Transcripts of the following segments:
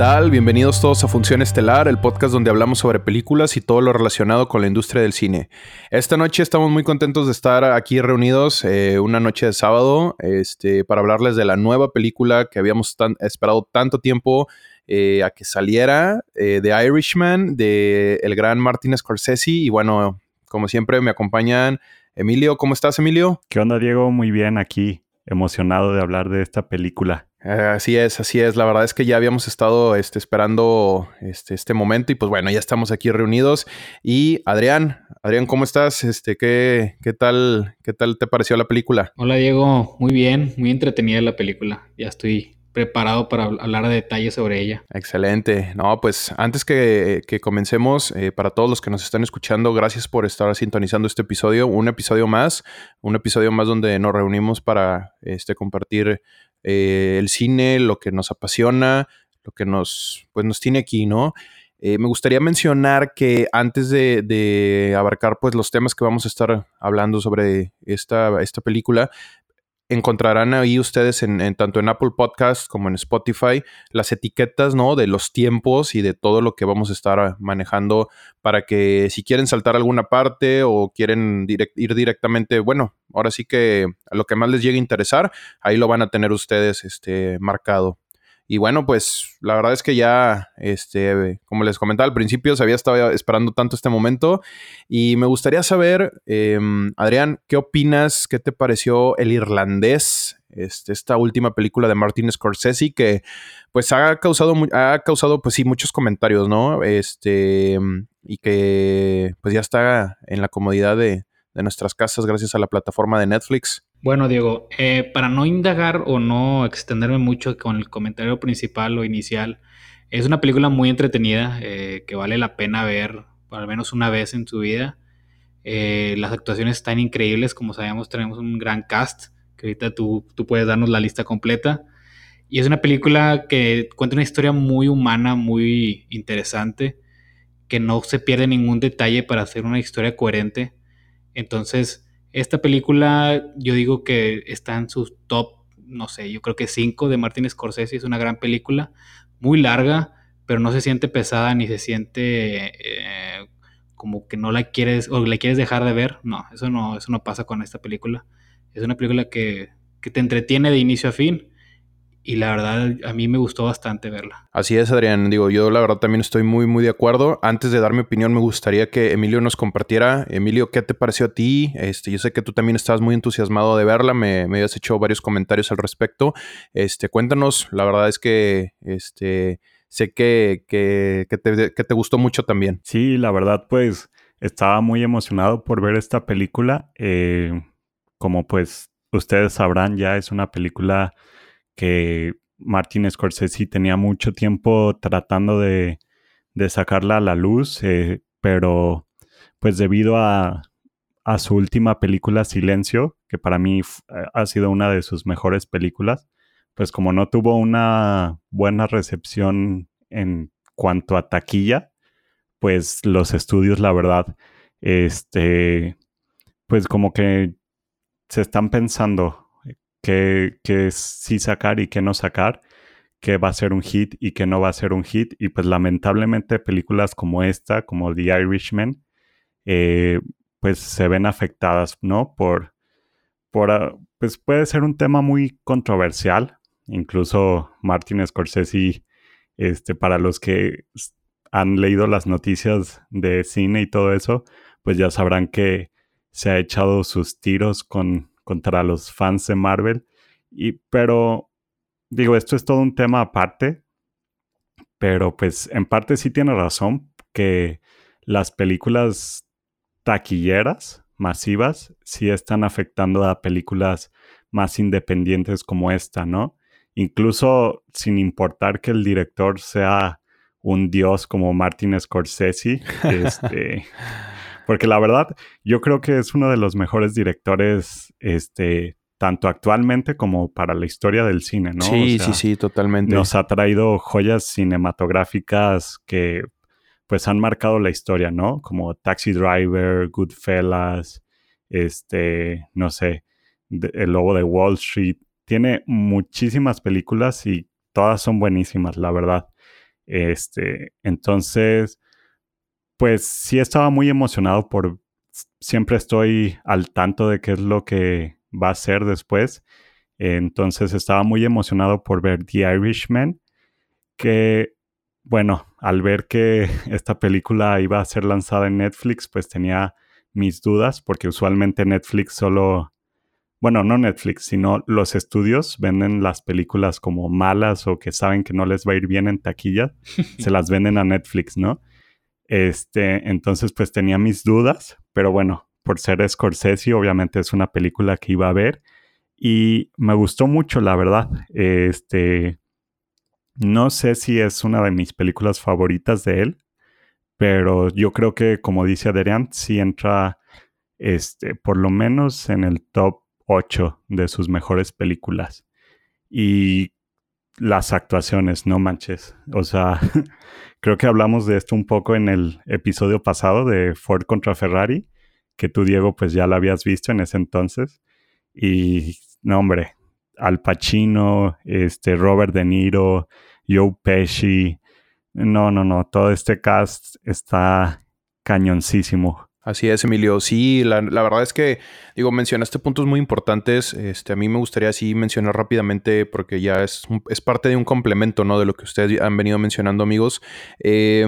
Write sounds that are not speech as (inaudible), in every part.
tal? Bienvenidos todos a Función Estelar, el podcast donde hablamos sobre películas y todo lo relacionado con la industria del cine. Esta noche estamos muy contentos de estar aquí reunidos, eh, una noche de sábado, este, para hablarles de la nueva película que habíamos esperado tanto tiempo eh, a que saliera, eh, The Irishman, de el gran Martin Scorsese. Y bueno, como siempre, me acompañan Emilio. ¿Cómo estás, Emilio? ¿Qué onda, Diego? Muy bien aquí, emocionado de hablar de esta película. Eh, así es, así es. La verdad es que ya habíamos estado este, esperando este, este, momento y pues bueno, ya estamos aquí reunidos. Y Adrián, Adrián, ¿cómo estás? Este, ¿qué, qué, tal, ¿Qué tal te pareció la película? Hola Diego, muy bien, muy entretenida la película. Ya estoy preparado para hablar de detalles sobre ella. Excelente. No, pues antes que, comencemos, eh, para todos los que nos están escuchando, gracias por estar sintonizando este episodio, un episodio más, un episodio más donde nos reunimos para este, compartir eh, el cine, lo que nos apasiona, lo que nos, pues nos tiene aquí, ¿no? Eh, me gustaría mencionar que antes de, abarcar pues los temas que vamos a estar hablando sobre esta, esta película, encontrarán ahí ustedes en, tanto en Apple Podcast como en Spotify las etiquetas, ¿no? De los tiempos y de todo lo que vamos a estar manejando para que si quieren saltar alguna parte o quieren ir directamente, bueno, ahora sí que a lo que más les llegue a interesar, ahí lo van a tener ustedes este, marcado. Y bueno, pues la verdad es que ya, este, como les comentaba al principio, se había estado esperando tanto este momento. Y me gustaría saber, em, Adrián, ¿qué opinas? ¿Qué te pareció El Irlandés? Este, esta última película de Martin Scorsese que pues ha causado, ha causado pues sí muchos comentarios, ¿no? Este, y que pues ya está en la comodidad de, de nuestras casas gracias a la plataforma de Netflix. Bueno, Diego, eh, para no indagar o no extenderme mucho con el comentario principal o inicial, es una película muy entretenida eh, que vale la pena ver al menos una vez en su vida. Eh, las actuaciones están increíbles, como sabemos tenemos un gran cast, que ahorita tú, tú puedes darnos la lista completa. Y es una película que cuenta una historia muy humana, muy interesante, que no se pierde ningún detalle para hacer una historia coherente. Entonces, esta película yo digo que está en sus top, no sé, yo creo que 5 de Martin Scorsese. Es una gran película, muy larga, pero no se siente pesada ni se siente eh, como que no la quieres o la quieres dejar de ver. No, eso no, eso no pasa con esta película. Es una película que, que te entretiene de inicio a fin y la verdad a mí me gustó bastante verla. Así es, Adrián. Digo, yo la verdad también estoy muy, muy de acuerdo. Antes de dar mi opinión, me gustaría que Emilio nos compartiera. Emilio, ¿qué te pareció a ti? Este, yo sé que tú también estabas muy entusiasmado de verla, me, me habías hecho varios comentarios al respecto. Este, cuéntanos, la verdad es que este, sé que, que, te, que te gustó mucho también. Sí, la verdad, pues estaba muy emocionado por ver esta película. Eh, como pues ustedes sabrán, ya es una película que Martin Scorsese tenía mucho tiempo tratando de, sacarla a la luz, eh, pero pues debido a, su última película Silencio, que para mí ha sido una de sus mejores películas, pues como no tuvo una buena recepción en cuanto a taquilla, pues los estudios, la verdad, este, pues como que se están pensando qué, sí sacar y qué no sacar, qué va a ser un hit y qué no va a ser un hit. Y pues lamentablemente películas como esta, como The Irishman, eh, pues se ven afectadas, ¿no? Por, por, ah, pues puede ser un tema muy controversial. Incluso Martin Scorsese, este, para los que han leído las noticias de cine y todo eso, pues ya sabrán que se ha echado sus tiros con contra los fans de Marvel. Y, pero, digo, esto es todo un tema aparte. Pero pues en parte sí tiene razón que las películas taquilleras masivas sí están afectando a películas más independientes como esta, ¿no? Incluso sin importar que el director sea un dios como Martin Scorsese, (laughs) este, porque la verdad, yo creo que es uno de los mejores directores, este, tanto actualmente como para la historia del cine, ¿no? Sí, sí, sí, totalmente. Nos ha traído joyas cinematográficas que pues han marcado la historia, ¿no? Como Taxi Driver, Goodfellas, este, no sé, El Lobo de Wall Street. Tiene muchísimas películas y todas son buenísimas, la verdad. Este, entonces, pues sí estaba muy emocionado por, siempre estoy al tanto de qué es lo que va a ser después. Entonces estaba muy emocionado por ver The Irishman, que bueno, al ver que (laughs) esta película iba a ser lanzada en Netflix, pues tenía mis dudas, porque usualmente Netflix solo, bueno, no Netflix, sino los estudios venden las películas como malas o que saben que no les va a ir bien en taquilla, (laughs) se las venden a Netflix, ¿no? Este, entonces pues tenía mis dudas, pero bueno, por ser Scorsese, obviamente es una película que iba a ver y me gustó mucho, la verdad. Este, no sé si es una de mis películas favoritas de él, pero yo creo que, como dice Adrián, sí entra este, por lo menos en el top 8 de sus mejores películas. Y las actuaciones, no manches. O sea, (laughs) creo que hablamos de esto un poco en el episodio pasado de Ford contra Ferrari, que tú, Diego, pues ya la habías visto en ese entonces. Y, no, hombre, Al Pacino, este, Robert De Niro, Joe Pesci. No, no, no. Todo este cast está cañoncísimo. Así es, Emilio. Sí, la, verdad es que, digo, mencionaste puntos muy importantes. Este, a mí me gustaría así mencionar rápidamente, porque ya es, es parte de un complemento, ¿no? De lo que ustedes han venido mencionando, amigos. Eh,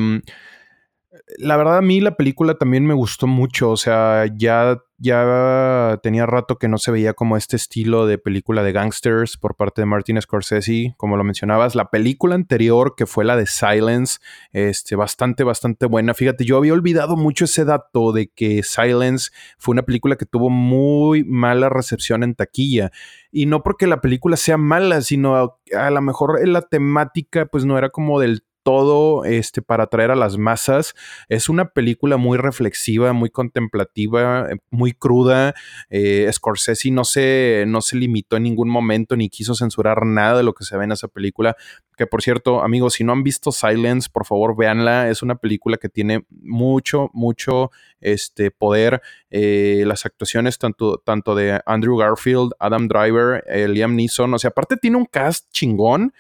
la verdad a mí la película también me gustó mucho, o sea, ya, ya tenía rato que no se veía como este estilo de película de gangsters por parte de Martin Scorsese, como lo mencionabas, la película anterior que fue la de Silence, este, bastante, bastante buena, fíjate, yo había olvidado mucho ese dato de que Silence fue una película que tuvo muy mala recepción en taquilla, y no porque la película sea mala, sino a, a lo mejor la temática pues no era como del todo este, para atraer a las masas. Es una película muy reflexiva, muy contemplativa, eh, muy cruda. Eh, Scorsese no se, no se limitó en ningún momento ni quiso censurar nada de lo que se ve en esa película. Que por cierto, amigos, si no han visto Silence, por favor véanla. Es una película que tiene mucho, mucho este, poder. Eh, las actuaciones tanto, tanto de Andrew Garfield, Adam Driver, Liam Neeson. O sea, aparte tiene un cast chingón.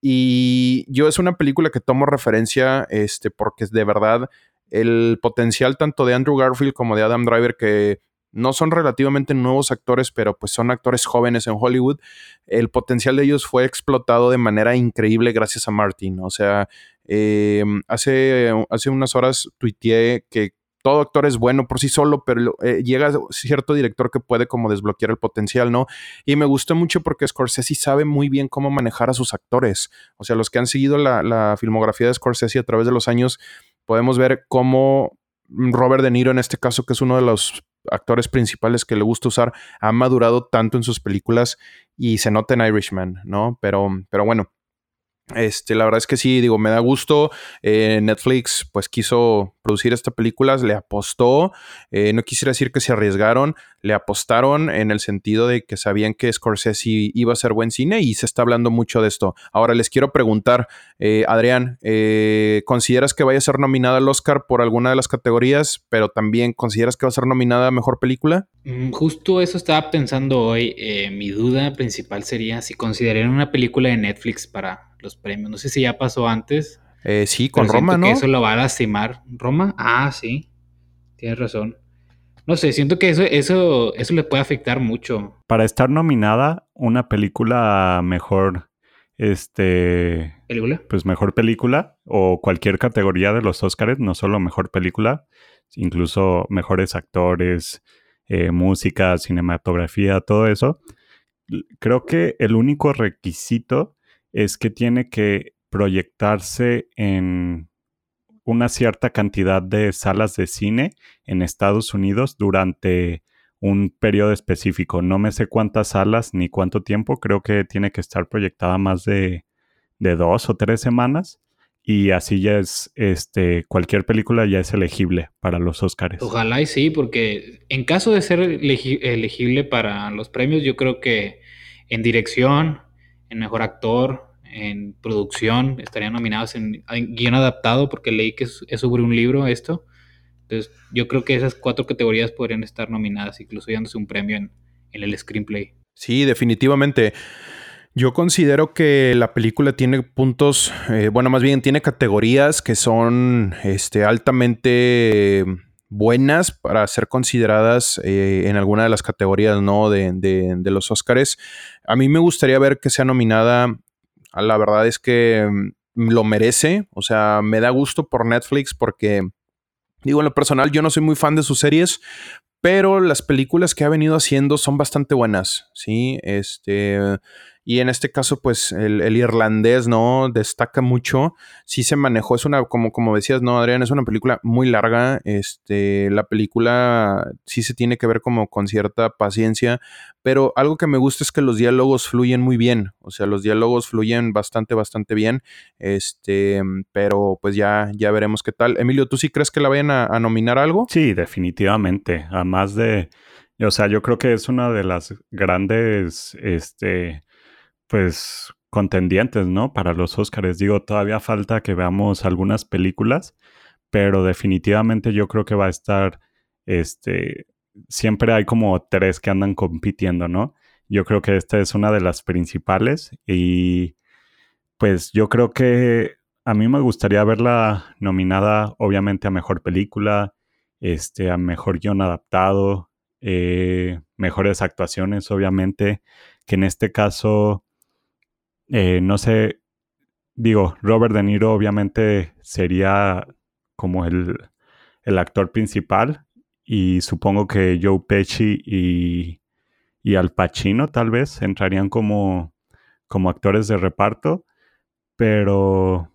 Y yo es una película que tomo referencia este, porque de verdad el potencial tanto de Andrew Garfield como de Adam Driver, que no son relativamente nuevos actores, pero pues son actores jóvenes en Hollywood, el potencial de ellos fue explotado de manera increíble gracias a Martin. O sea, eh, hace, hace unas horas tuiteé que todo actor es bueno por sí solo, pero eh, llega cierto director que puede como desbloquear el potencial, ¿no? Y me gustó mucho porque Scorsese sabe muy bien cómo manejar a sus actores. O sea, los que han seguido la, filmografía de Scorsese a través de los años, podemos ver cómo Robert De Niro, en este caso, que es uno de los actores principales que le gusta usar, ha madurado tanto en sus películas y se nota en Irishman, ¿no? Pero, pero bueno, este, la verdad es que sí, digo, me da gusto. Eh, Netflix, pues quiso producir esta película, le apostó. Eh, no quisiera decir que se arriesgaron, le apostaron en el sentido de que sabían que Scorsese iba a ser buen cine y se está hablando mucho de esto. Ahora les quiero preguntar, eh, Adrián, ¿consideras que vaya a ser nominada al Oscar por alguna de las categorías, pero también consideras que va a ser nominada a mejor película? Mm, justo eso estaba pensando hoy. mi duda principal sería si considerarían una película de Netflix para los premios. No sé si ya pasó antes. Eh, sí, con Roma, ¿no? Que eso lo va a lastimar. ¿Roma? Ah, sí. Tienes razón. No sé, siento que eso, eso, eso le puede afectar mucho. Para estar nominada, una película mejor. Este. ¿Película? Pues mejor película. O cualquier categoría de los Oscars, no solo mejor película, incluso mejores actores, eh, música, cinematografía, todo eso. Creo que el único requisito es que tiene que proyectarse en una cierta cantidad de salas de cine en Estados Unidos durante un periodo específico. No me sé cuántas salas ni cuánto tiempo. Creo que tiene que estar proyectada más de, dos o tres semanas. Y así ya es, este, cualquier película ya es elegible para los Oscars. Ojalá y sí, porque en caso de ser elegible para los premios, yo creo que en dirección, en mejor actor, en producción, estarían nominados en, guion adaptado, porque leí que es, sobre un libro esto. Entonces, yo creo que esas cuatro categorías podrían estar nominadas, incluso dándose un premio en, en el screenplay. Sí, definitivamente. Yo considero que la película tiene puntos, eh, bueno, más bien tiene categorías que son este, altamente buenas para ser consideradas eh, en alguna de las categorías ¿no? de, de, los Oscars. A mí me gustaría ver que sea nominada, la verdad es que mm, lo merece, o sea, me da gusto por Netflix porque, digo, en lo personal yo no soy muy fan de sus series, pero las películas que ha venido haciendo son bastante buenas, ¿sí? Este, y en este caso, pues el, irlandés, ¿no? Destaca mucho. Sí se manejó, es una, como, como decías, ¿no, Adrián? Es una película muy larga. Este, la película sí se tiene que ver como con cierta paciencia, pero algo que me gusta es que los diálogos fluyen muy bien. O sea, los diálogos fluyen bastante, bastante bien. Este, pero pues ya, ya veremos qué tal. Emilio, ¿tú sí crees que la vayan a, a nominar algo? Sí, definitivamente. Además de. O sea, yo creo que es una de las grandes, este, pues contendientes, ¿no? Para los Oscars. Digo, todavía falta que veamos algunas películas, pero definitivamente yo creo que va a estar, este, siempre hay como tres que andan compitiendo, ¿no? Yo creo que esta es una de las principales y pues yo creo que a mí me gustaría verla nominada obviamente a Mejor Película, este, a Mejor Guión Adaptado, eh, mejores actuaciones obviamente, que en este caso eh, no sé, digo, Robert De Niro obviamente sería como el, actor principal y supongo que Joe Pesci y, y Al Pacino tal vez entrarían como, como actores de reparto, pero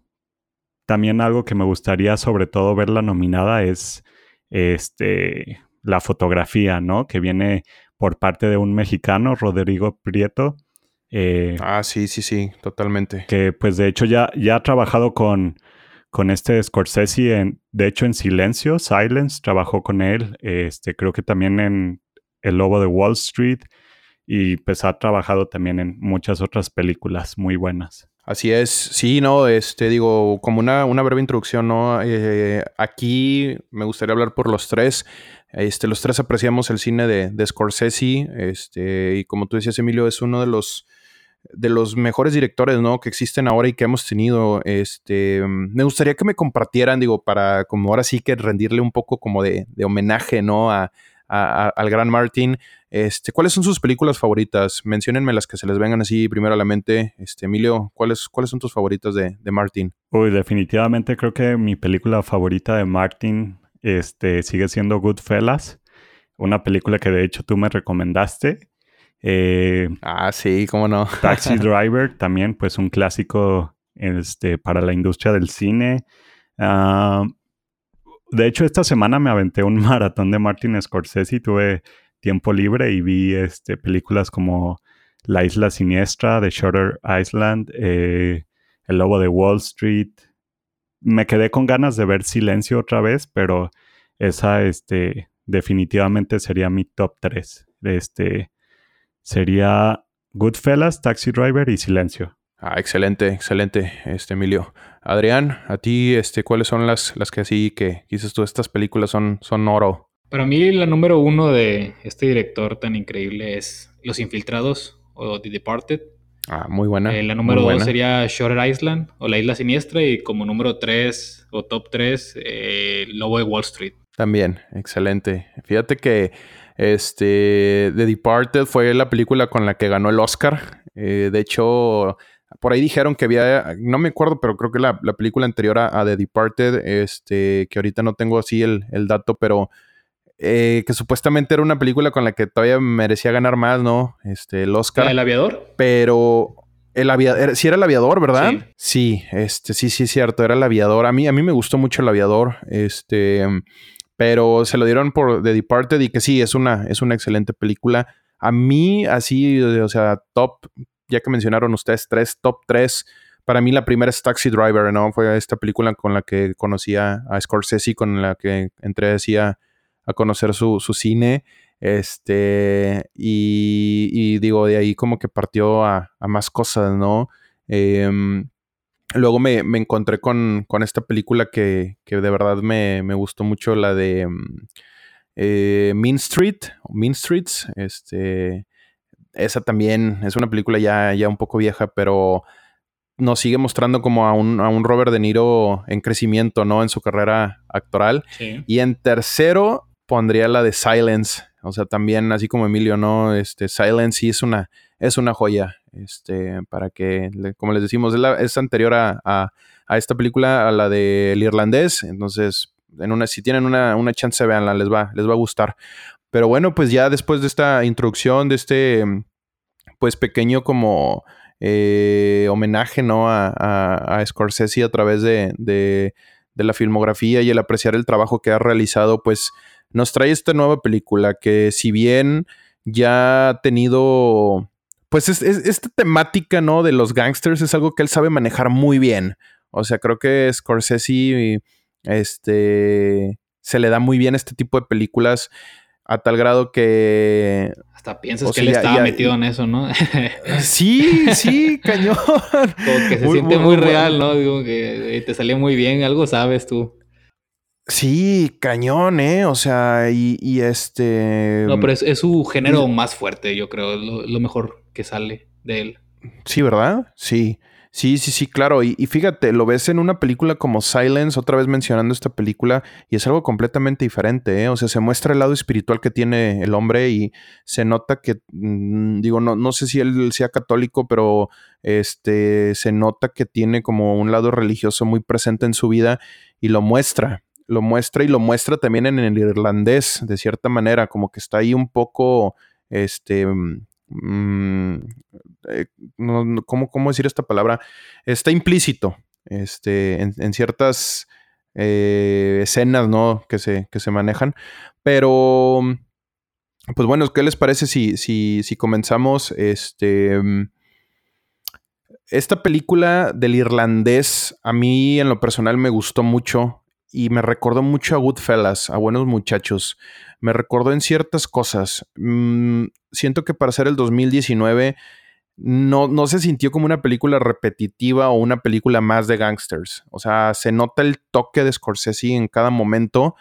también algo que me gustaría sobre todo verla nominada es este, la fotografía, ¿no? Que viene por parte de un mexicano, Rodrigo Prieto, eh, ah, sí, sí, sí, totalmente. Que pues de hecho ya, ya ha trabajado con, con este Scorsese, en, de hecho en Silencio, Silence, trabajó con él, este, creo que también en El Lobo de Wall Street y pues ha trabajado también en muchas otras películas muy buenas. Así es, sí, no, este, digo, como una, una breve introducción, ¿no? Eh, aquí me gustaría hablar por los tres. Este, los tres apreciamos el cine de, de Scorsese, este, y como tú decías, Emilio, es uno de los de los mejores directores, ¿no? Que existen ahora y que hemos tenido. Este, me gustaría que me compartieran, digo, para como ahora sí que rendirle un poco como de, homenaje, ¿no? A, al gran Martin. Este, ¿cuáles son sus películas favoritas? Menciónenme las que se les vengan así primero a la mente. Este, Emilio, ¿cuáles, cuáles son tus favoritas de, de Martin? Uy, definitivamente creo que mi película favorita de Martin este, sigue siendo Goodfellas. Una película que de hecho tú me recomendaste eh, ah, sí, cómo no. (laughs) Taxi (laughs) Driver, también, pues un clásico este, para la industria del cine. Ah, de hecho, esta semana me aventé un (laughs) maratón de Martin Scorsese y tuve tiempo libre y vi este, películas como La Isla Siniestra de Shutter Island, eh, El Lobo de Wall Street. Me quedé con ganas de ver Silencio otra vez, pero esa este, definitivamente sería mi top 3. Este, sería Goodfellas, Taxi Driver y Silencio. Ah, excelente, excelente, este Emilio. Adrián, a ti, este, ¿cuáles son las, las que así que dices tú, estas películas son, son oro? Para mí, la número uno de este director tan increíble es Los Infiltrados o The Departed. Ah, muy buena. Eh, la número dos sería Shutter Island o La Isla Siniestra y como número tres o top tres, eh, Lobo de Wall Street. También, excelente. Fíjate que este, The Departed fue la película con la que ganó el Oscar. Eh, de hecho, por ahí dijeron que había, no me acuerdo, pero creo que la, película anterior a, The Departed, este, que ahorita no tengo así el, dato, pero eh, que supuestamente era una película con la que todavía merecía ganar más, ¿no? Este, el Oscar. ¿El aviador? Pero el aviador, sí era el aviador, ¿verdad? Sí. sí, este, sí, sí, cierto, era el aviador. A mí, a mí me gustó mucho el aviador. Este, pero se lo dieron por The Departed y que sí, es una, es una excelente película. A mí, así, o sea, top, ya que mencionaron ustedes tres, top tres. Para mí la primera es Taxi Driver, ¿no? Fue esta película con la que conocí a, Scorsese, con la que entré así a, conocer su, cine. Este, y, digo, de ahí como que partió a, más cosas, ¿no? Eh, Luego me, encontré con, esta película que, de verdad me, gustó mucho, la de mm, eh, Mean Street, Mean Streets. Este, esa también es una película ya, ya un poco vieja, pero nos sigue mostrando como a un, a un Robert De Niro en crecimiento, ¿no? En su carrera actoral. Y en tercero pondría la de Silence. O sea, también así como Emilio, ¿no? Este, Silence sí es una, es una joya. Este, para que, como les decimos, es, anterior a, a, esta película, a la del irlandés. Entonces, en una, si tienen una, una chance, véanla, les va, les va a gustar. Pero bueno, pues ya después de esta introducción, de este, pues pequeño como eh, homenaje, ¿no? A, a, Scorsese a través de, de, de, la filmografía y el apreciar el trabajo que ha realizado, pues nos trae esta nueva película que si bien ya ha tenido, pues es, esta temática, ¿no? De los gangsters es algo que él sabe manejar muy bien. O sea, creo que Scorsese, este, se le da muy bien este tipo de películas a tal grado que... Hasta piensas que él estaba metido en eso, ¿no? (laughs) sí, sí, (laughs) cañón. Como que se siente muy, real, ¿no? Digo que te salió muy bien, algo sabes tú. Sí, cañón, ¿eh? O sea, y, este... No, pero es, su género más fuerte, yo creo, lo, mejor que sale de él. Sí, ¿verdad? Sí. Sí, sí, sí, claro. Y, fíjate, lo ves en una película como Silence, otra vez mencionando esta película, y es algo completamente diferente, ¿eh? O sea, se muestra el lado espiritual que tiene el hombre y se nota que, mm, digo, no, no sé si él sea católico, pero este, se nota que tiene como un lado religioso muy presente en su vida y lo muestra lo muestra y lo muestra también en el irlandés, de cierta manera, como que está ahí un poco, este, mm, eh, ¿cómo, decir esta palabra? Está implícito, este, en, ciertas eh, escenas, ¿no? Que se, que se manejan, pero, pues bueno, ¿qué les parece si, si, si comenzamos, este... Esta película del irlandés a mí en lo personal me gustó mucho y me recordó mucho a Goodfellas, a Buenos Muchachos. Me recordó en ciertas cosas. Mm, siento que para ser el 2019 no, no se sintió como una película repetitiva o una película más de gangsters. O sea, se nota el toque de Scorsese en cada momento,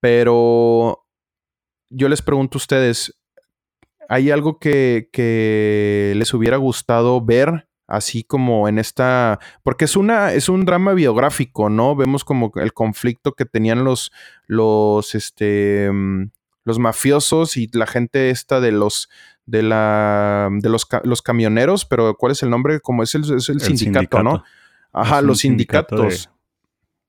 pero yo les pregunto a ustedes, ¿hay algo que, que les hubiera gustado ver así como en esta, porque es una, es un drama biográfico, ¿no? Vemos como el conflicto que tenían los, los, este, mm, los mafiosos y la gente esta de los, de la, de los, los camioneros, pero ¿cuál es el nombre? Como es el, sindicato, ¿no? Ajá, los sindicatos.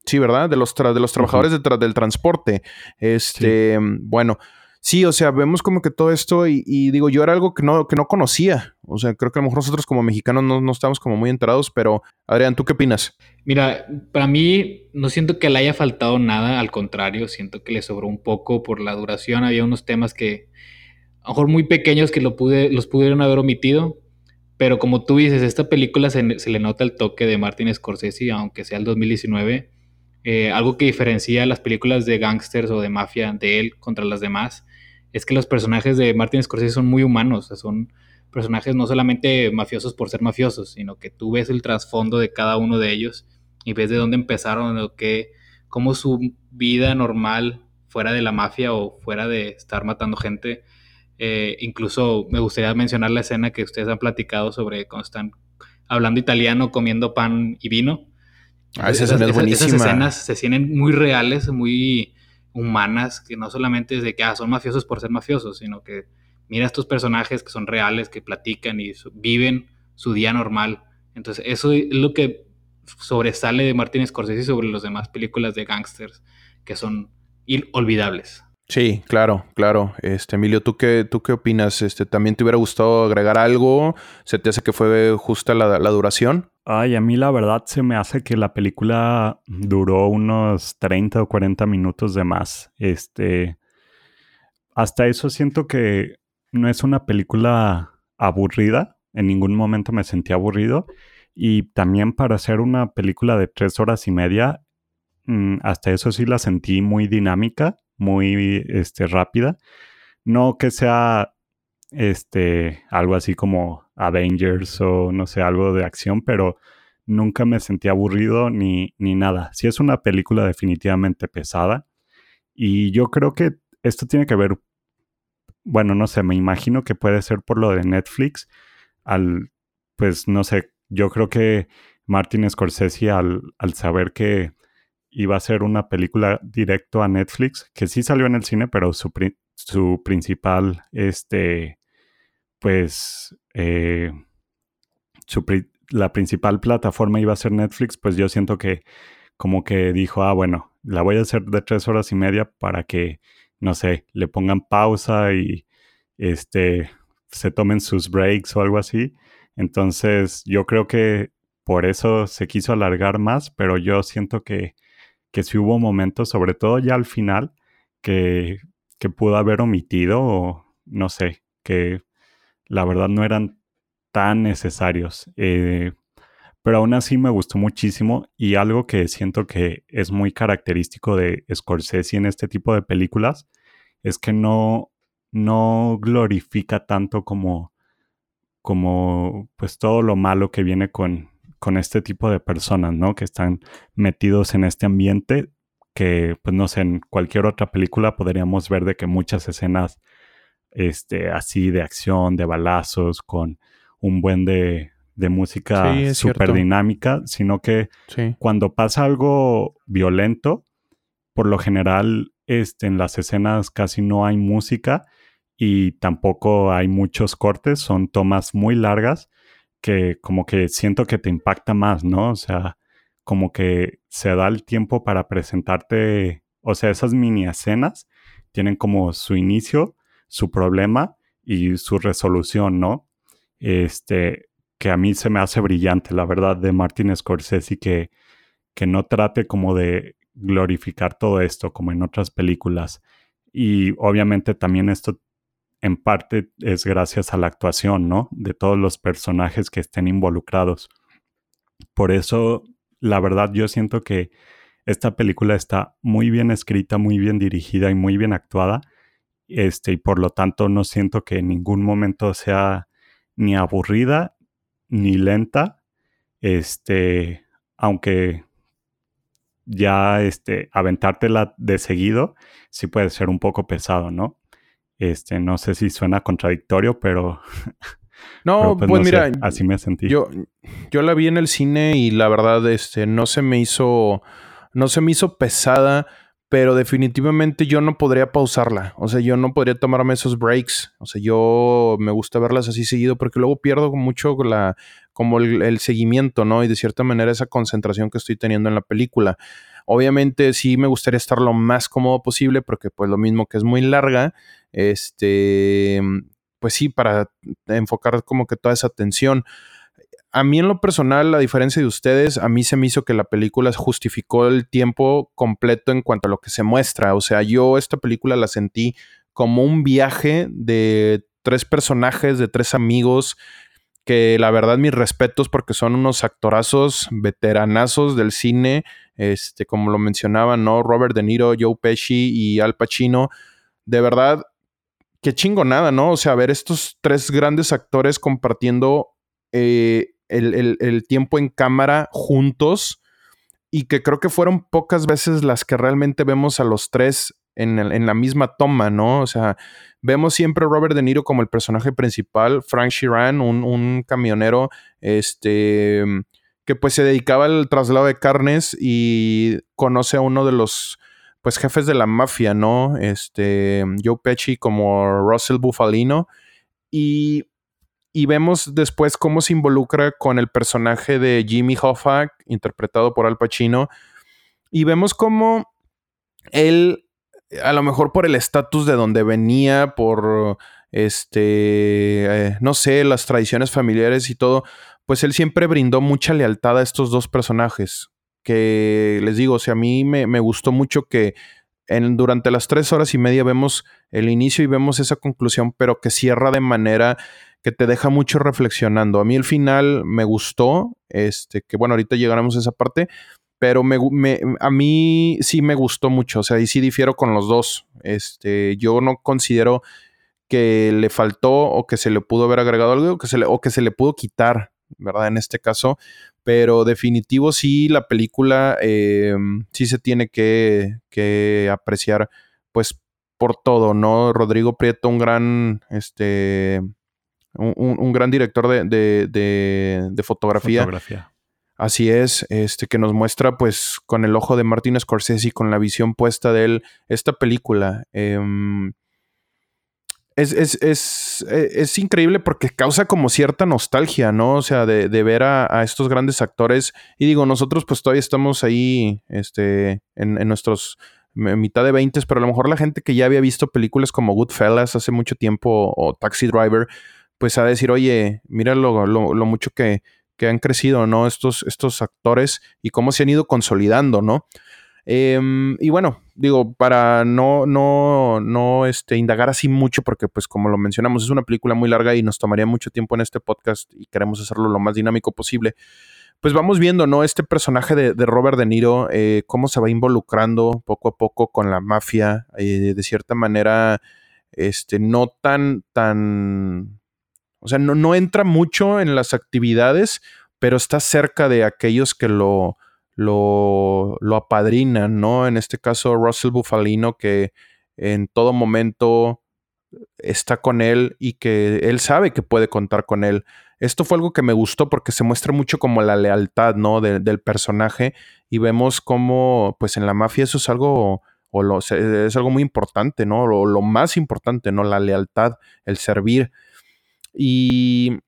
Sí, ¿verdad? De los, de los trabajadores del transporte. Este, bueno, Sí, o sea, vemos como que todo esto y, digo, yo era algo que no, que no conocía. O sea, creo que a lo mejor nosotros como mexicanos no, no estamos como muy enterados, pero Adrián, ¿tú qué opinas? Mira, para mí no siento que le haya faltado nada, al contrario, siento que le sobró un poco por la duración. Había unos temas que a lo mejor muy pequeños que lo pude, los pudieron haber omitido, pero como tú dices, esta película se, le nota el toque de Martin Scorsese, aunque sea el 2019. Eh, algo que diferencia las películas de gangsters o de mafia de él contra las demás es que los personajes de Martin Scorsese son muy humanos, son personajes no solamente mafiosos por ser mafiosos, sino que tú ves el trasfondo de cada uno de ellos y ves de dónde empezaron, o que, cómo su vida normal fuera de la mafia o fuera de estar matando gente. Eh, incluso me gustaría mencionar la escena que ustedes han platicado sobre cuando están hablando italiano, comiendo pan y vino. Ah, esa escena es buenísima. Esas escenas se sienten muy reales, muy humanas, que no solamente es de que ah, son mafiosos por ser mafiosos, sino que mira estos personajes que son reales, que platican y viven su día normal. Entonces, eso es lo que sobresale de Martin Scorsese sobre las demás películas de gangsters, que son inolvidables. Sí, claro, claro. Este, Emilio, ¿tú qué, ¿tú qué opinas? Este, ¿También te hubiera gustado agregar algo? ¿Se te hace que fue justa la, la duración? Ay, a mí la verdad se me hace que la película duró unos 30 o 40 minutos de más. Este, hasta eso siento que no es una película aburrida. En ningún momento me sentí aburrido. Y también para hacer una película de tres horas y media, mm, hasta eso sí la sentí muy dinámica, muy este, rápida. No que sea este, algo así como Avengers o no sé, algo de acción, pero nunca me sentí aburrido ni, ni nada. Sí es una película definitivamente pesada y yo creo que esto tiene que ver bueno, no sé, me imagino que puede ser por lo de Netflix, al, pues no sé, yo creo que Martin Scorsese al, al saber que iba a ser una película directo a Netflix, que sí salió en el cine, pero su, su principal, este, pues, eh, la principal plataforma iba a ser Netflix, pues yo siento que como que dijo, ah, bueno, la voy a hacer de tres horas y media para que, no sé, le pongan pausa y, este, se tomen sus breaks o algo así. Entonces, yo creo que por eso se quiso alargar más, pero yo siento que, que sí hubo momentos, sobre todo ya al final, que, que pudo haber omitido o no sé, que la verdad no eran tan necesarios. Eh, pero aún así me gustó muchísimo y algo que siento que es muy característico de Scorsese en este tipo de películas es que no, no glorifica tanto como, como pues todo lo malo que viene con, con este tipo de personas, ¿no? Que están metidos en este ambiente que, pues no sé, en cualquier otra película podríamos ver de que muchas escenas este, así de acción, de balazos, con un buen de, de música súper dinámica, sino que cuando pasa algo violento, por lo general este, en las escenas casi no hay música y tampoco hay muchos cortes, son tomas muy largas que como que siento que te impacta más, ¿no? O sea, como que se da el tiempo para presentarte, o sea, esas mini escenas tienen como su inicio, su problema y su resolución, ¿no? Este, que a mí se me hace brillante, la verdad, de Martin Scorsese, que, que no trate como de glorificar todo esto como en otras películas. Y obviamente también esto en parte es gracias a la actuación, ¿no? De todos los personajes que estén involucrados. Por eso, la verdad, yo siento que esta película está muy bien escrita, muy bien dirigida y muy bien actuada. Este, y por lo tanto no siento que en ningún momento sea ni aburrida ni lenta. Este, aunque ya este, aventártela de seguido sí puede ser un poco pesado, ¿no? Este, no sé si suena contradictorio, pero. (laughs) No, pues, mira. así me sentí. Yo, yo la vi en el cine y la verdad, este, no se me hizo. No se me hizo pesada, pero definitivamente yo no podría pausarla. O sea, yo no podría tomarme esos breaks. O sea, yo me gusta verlas así seguido porque luego pierdo mucho la, como el, seguimiento, ¿no? Y de cierta manera esa concentración que estoy teniendo en la película. Obviamente sí me gustaría estar lo más cómodo posible porque pues lo mismo que es muy larga, este, pues sí, para enfocar como que toda esa atención. A mí en lo personal, a diferencia de ustedes, a mí se me hizo que la película justificó el tiempo completo en cuanto a lo que se muestra. O sea, yo esta película la sentí como un viaje de tres personajes, de tres amigos, que la verdad mis respetos porque son unos actorazos veteranazos del cine, este, como lo mencionaba, ¿no? Robert De Niro, Joe Pesci y Al Pacino. De verdad, qué chingonada, ¿no? O sea, ver estos tres grandes actores compartiendo eh, el, tiempo en cámara juntos y que creo que fueron pocas veces las que realmente vemos a los tres en, en, la misma toma, ¿no? O sea, vemos siempre a Robert De Niro como el personaje principal, Frank Sheeran, un, un camionero, este, que pues se dedicaba al traslado de carnes y conoce a uno de los pues jefes de la mafia, ¿no? Este, Joe Pesci como Russell Bufalino. Y, y vemos después cómo se involucra con el personaje de Jimmy Hoffa, interpretado por Al Pacino. Y vemos cómo él, a lo mejor por el estatus de donde venía, por este, eh, no sé, las tradiciones familiares y todo, pues él siempre brindó mucha lealtad a estos dos personajes que les digo, o sea, a mí me, gustó mucho que en, durante las tres horas y media vemos el inicio y vemos esa conclusión, pero que cierra de manera que te deja mucho reflexionando. A mí el final me gustó, este, que bueno, ahorita llegaremos a esa parte, pero me, a mí sí me gustó mucho, o sea, y sí difiero con los dos. Este, yo no considero que le faltó o que se le pudo haber agregado algo que se le, o que se le pudo quitar, ¿verdad? En este caso, pero definitivo sí, la película em, sí se tiene que, apreciar, pues por todo, ¿no? Rodrigo Prieto, un gran, este, un, gran director de, fotografía. Así es, este que nos muestra pues con el ojo de Martin Scorsese y con la visión puesta de él esta película. Em, es, es, increíble porque causa como cierta nostalgia, ¿no? O sea, de, ver a, estos grandes actores. Y digo, nosotros pues todavía estamos ahí este, en, en nuestros mitad de 20, pero a lo mejor la gente que ya había visto películas como Goodfellas hace mucho tiempo o Taxi Driver, pues a decir, oye, mira lo, lo, mucho que, que, han crecido, ¿no? Estos, estos actores y cómo se han ido consolidando, ¿no? Em, y bueno, digo, para no, no, no este, indagar así mucho, porque pues como lo mencionamos, es una película muy larga y nos tomaría mucho tiempo en este podcast y queremos hacerlo lo más dinámico posible. Pues vamos viendo, ¿no? Este personaje de, Robert De Niro, eh, cómo se va involucrando poco a poco con la mafia, eh, de cierta manera, este, no tan, tan, o sea, no, no entra mucho en las actividades, pero está cerca de aquellos que lo, lo, lo apadrinan, ¿no? En este caso, Russell Bufalino, que en todo momento está con él y que él sabe que puede contar con él. Esto fue algo que me gustó porque se muestra mucho como la lealtad, ¿no? del personaje y vemos como, pues en la mafia eso es algo, o lo, es algo muy importante, ¿no? Lo, lo más importante, ¿no? La lealtad, el servir. Y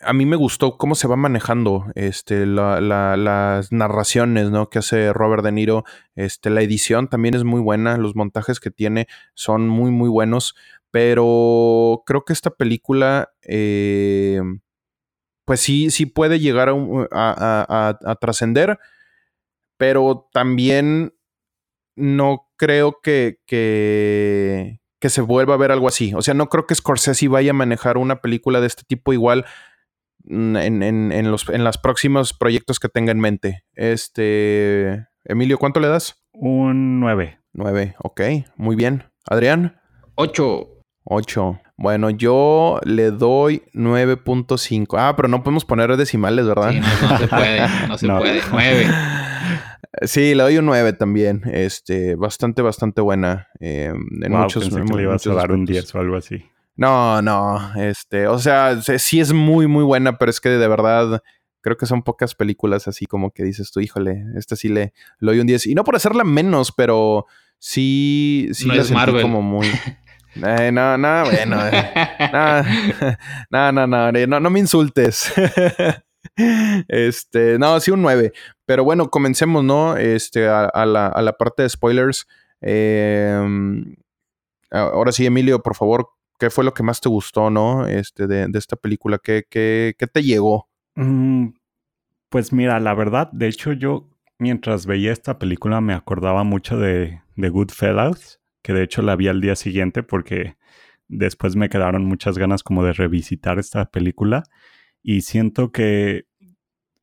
a mí me gustó cómo se va manejando este, las narraciones ¿no? que hace Robert De Niro. Este, la edición también es muy buena, los montajes que tiene son muy, muy buenos, pero creo que esta película, eh, pues sí, sí puede llegar a, trascender, pero también no creo que, que, que se vuelva a ver algo así. O sea, no creo que Scorsese vaya a manejar una película de este tipo igual mm, en, en, los en los próximos proyectos que tenga en mente. Este, Emilio, ¿cuánto le das? Un 9. 9, ok, muy bien. Adrián. 8. 8. Bueno, yo le doy 9.5. Ah, pero no podemos poner decimales, ¿verdad? Sí, no, se puede, no se (laughs) puede. 9. (laughs) Sí, le doy un 9 también. Este, bastante, bastante buena. Eh, en muchos, pensé que le ibas a dar un 10 o algo así. No, no. Este, o sea, sí es muy, muy buena, pero es que de verdad creo que son pocas películas así como que dices tú, híjole, esta sí le, le doy un 10. Y no por hacerla menos, pero sí, sí no la es sentí Marvel. como muy. (laughs) Eh, no, no, bueno. Eh, (laughs) no, no, no, no, no me insultes. (laughs) (laughs) Este, no, sí, un 9. Pero bueno, comencemos, ¿no? Este, a, la, parte de spoilers. Em, ahora sí, Emilio, por favor, ¿qué fue lo que más te gustó, no? Este, de, esta película, ¿qué, qué, qué te llegó? Mm, pues mira, la verdad, de hecho, yo mientras veía esta película me acordaba mucho de, de Goodfellas, que de hecho la vi al día siguiente porque después me quedaron muchas ganas como de revisitar esta película y siento que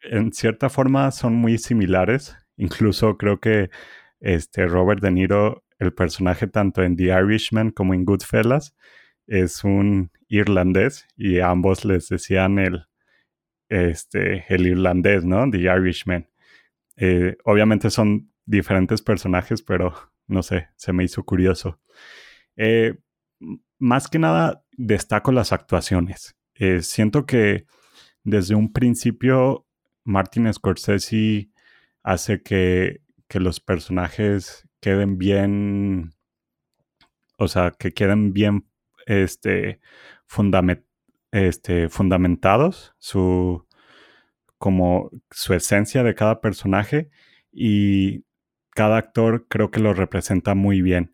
en cierta forma son muy similares. Incluso creo que este Robert De Niro, el personaje tanto en The Irishman como en Goodfellas, es un irlandés y ambos les decían el, este, el irlandés, ¿no? The Irishman. Eh, obviamente son diferentes personajes, pero no sé, se me hizo curioso. Eh, más que nada destaco las actuaciones. Eh, siento que desde un principio Martin Scorsese hace que, los personajes queden bien, o sea, que queden bien este, este, fundamentados, su, como su esencia de cada personaje y cada actor creo que lo representa muy bien.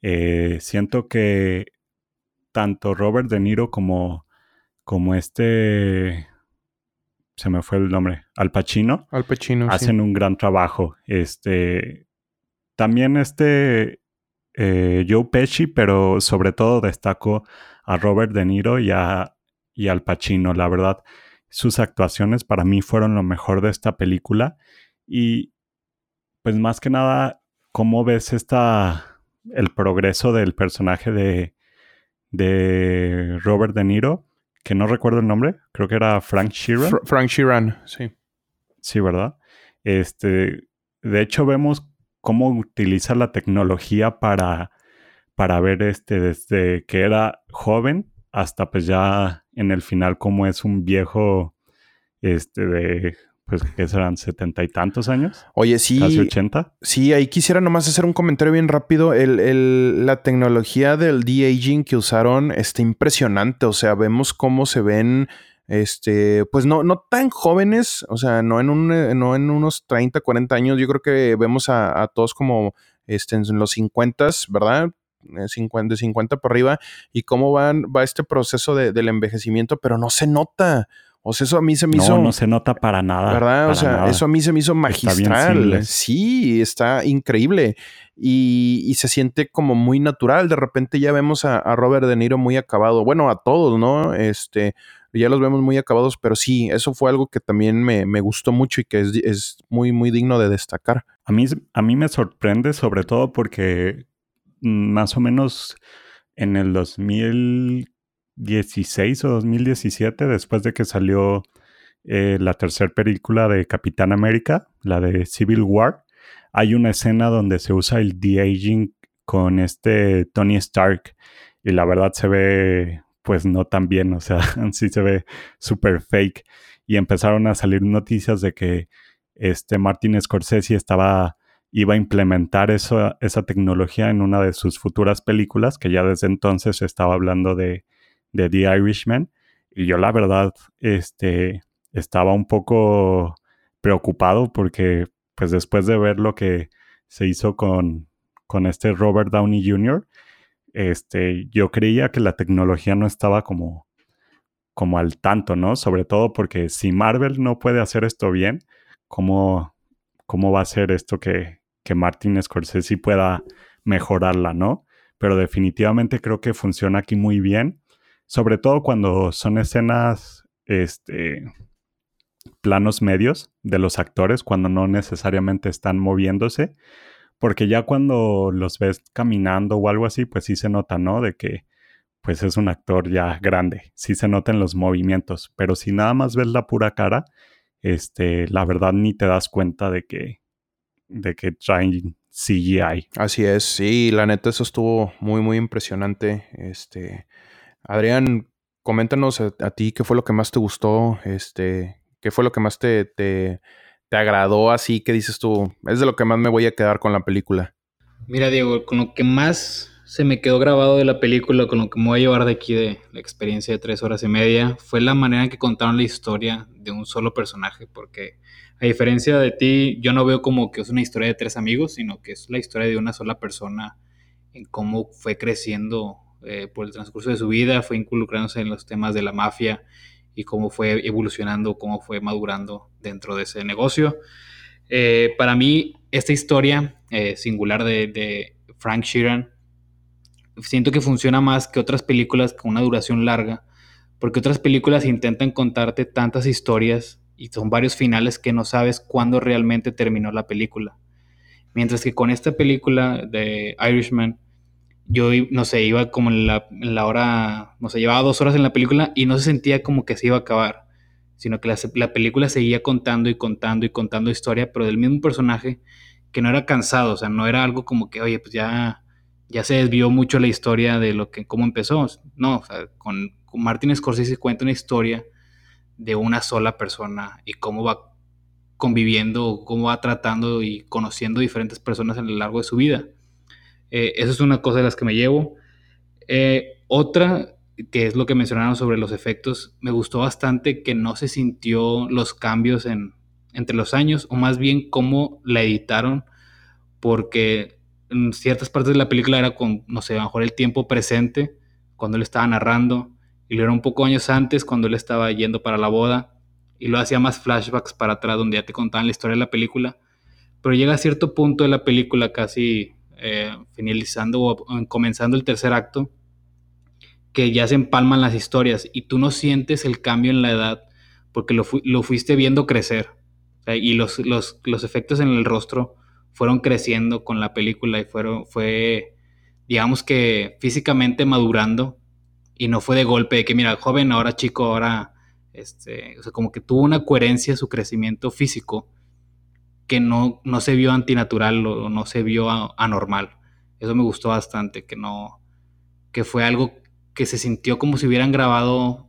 Eh, siento que tanto Robert De Niro como, como este se me fue el nombre, Al Pacino. Al Pacino. Hacen un gran trabajo. Este, también este eh, Joe Pesci, pero sobre todo destaco a Robert De Niro y, a, y Al Pacino. La verdad, sus actuaciones para mí fueron lo mejor de esta película. Y pues más que nada, ¿cómo ves esta, el progreso del personaje de, de Robert De Niro? Que no recuerdo el nombre, creo que era Frank Sheeran. Frank Sheeran, sí. Sí, ¿verdad? Este, de hecho, vemos cómo utiliza la tecnología para, para ver este desde que era joven hasta pues ya en el final como es un viejo este de pues que serán setenta y tantos años. Oye, sí. Casi ochenta. Sí, ahí quisiera nomás hacer un comentario bien rápido. El, el, la tecnología del de-aging que usaron está impresionante. O sea, vemos cómo se ven, este, pues no, no tan jóvenes, o sea, no en, un, no en unos 30, 40 años. Yo creo que vemos a, a todos como este, en los 50, ¿verdad? 50, de 50 por arriba y cómo van, va este proceso de, del envejecimiento, pero no se nota. O sea, eso a mí se me no, hizo. No se nota para nada. ¿Verdad? o sea, nada. eso a mí se me hizo magistral. Está sí, está increíble. Y, y, se siente como muy natural. De repente ya vemos a, a, Robert De Niro muy acabado. Bueno, a todos, ¿no? Este, ya los vemos muy acabados, pero sí, eso fue algo que también me, me gustó mucho y que es, es, muy, muy digno de destacar. A mí, a mí me sorprende, sobre todo porque más o menos en el 2016 o 2017, después de que salió eh, la tercera película de Capitán América, la de Civil War, hay una escena donde se usa el de-aging con este Tony Stark y la verdad se ve pues no tan bien, o sea, (laughs) sí se ve súper fake. Y empezaron a salir noticias de que este Martin Scorsese estaba iba a implementar eso, esa tecnología en una de sus futuras películas, que ya desde entonces estaba hablando de, de The Irishman. Y yo la verdad, este, estaba un poco preocupado porque, pues después de ver lo que se hizo con, con este Robert Downey Jr., este, yo creía que la tecnología no estaba como, como al tanto, ¿no? Sobre todo porque si Marvel no puede hacer esto bien, ¿cómo, cómo va a ser esto que, que Martin Scorsese pueda mejorarla, ¿no? Pero definitivamente creo que funciona aquí muy bien, sobre todo cuando son escenas, este, planos medios de los actores, cuando no necesariamente están moviéndose, porque ya cuando los ves caminando o algo así, pues sí se nota, ¿no? De que pues es un actor ya grande, sí se notan los movimientos, pero si nada más ves la pura cara, este, la verdad ni te das cuenta de que, de que traen CGI. Así es, sí, la neta eso estuvo muy, muy impresionante. Este, Adrián, coméntanos a, ti qué fue lo que más te gustó, este, qué fue lo que más te, te, te agradó así, que dices tú, es de lo que más me voy a quedar con la película. Mira, Diego, con lo que más se me quedó grabado de la película, con lo que me voy a llevar de aquí de la experiencia de tres horas y media, fue la manera en que contaron la historia de un solo personaje, porque a diferencia de ti, yo no veo como que es una historia de tres amigos, sino que es la historia de una sola persona en cómo fue creciendo eh, por el transcurso de su vida, fue involucrándose en los temas de la mafia y cómo fue evolucionando, cómo fue madurando dentro de ese negocio. Eh, para mí, esta historia eh, singular de, de Frank Sheeran, siento que funciona más que otras películas con una duración larga, porque otras películas intentan contarte tantas historias y son varios finales que no sabes cuándo realmente terminó la película. Mientras que con esta película de Irishman, yo, no sé, iba como en la, en la, hora, no sé, llevaba dos horas en la película y no se sentía como que se iba a acabar, sino que la, la película seguía contando y contando y contando historia, pero del mismo personaje que no era cansado, o sea, no era algo como que, oye, pues ya ya se desvió mucho la historia de lo que cómo empezó. No, o sea, con, con Martin Scorsese cuenta una historia de una sola persona y cómo va conviviendo, cómo va tratando y conociendo diferentes personas a lo largo de su vida. Eh, eso es una cosa de las que me llevo. Eh, otra, que es lo que mencionaron sobre los efectos, me gustó bastante que no se sintió los cambios en, entre los años, o más bien cómo la editaron, porque en ciertas partes de la película era con, no sé, a mejor el tiempo presente, cuando él estaba narrando, y lo era un poco años antes, cuando él estaba yendo para la boda, y lo hacía más flashbacks para atrás, donde ya te contaban la historia de la película. Pero llega a cierto punto de la película, casi eh, finalizando o comenzando el tercer acto, que ya se empalman las historias y tú no sientes el cambio en la edad porque lo, fu lo fuiste viendo crecer. Y los, efectos en el rostro fueron creciendo con la película y fueron, fue, digamos que físicamente madurando y no fue de golpe de que, mira, joven, ahora chico, ahora, este, como que tuvo una coherencia su crecimiento físico que no, no se vio antinatural o no se vio anormal. Eso me gustó bastante, que no, que fue algo que se sintió como si hubieran grabado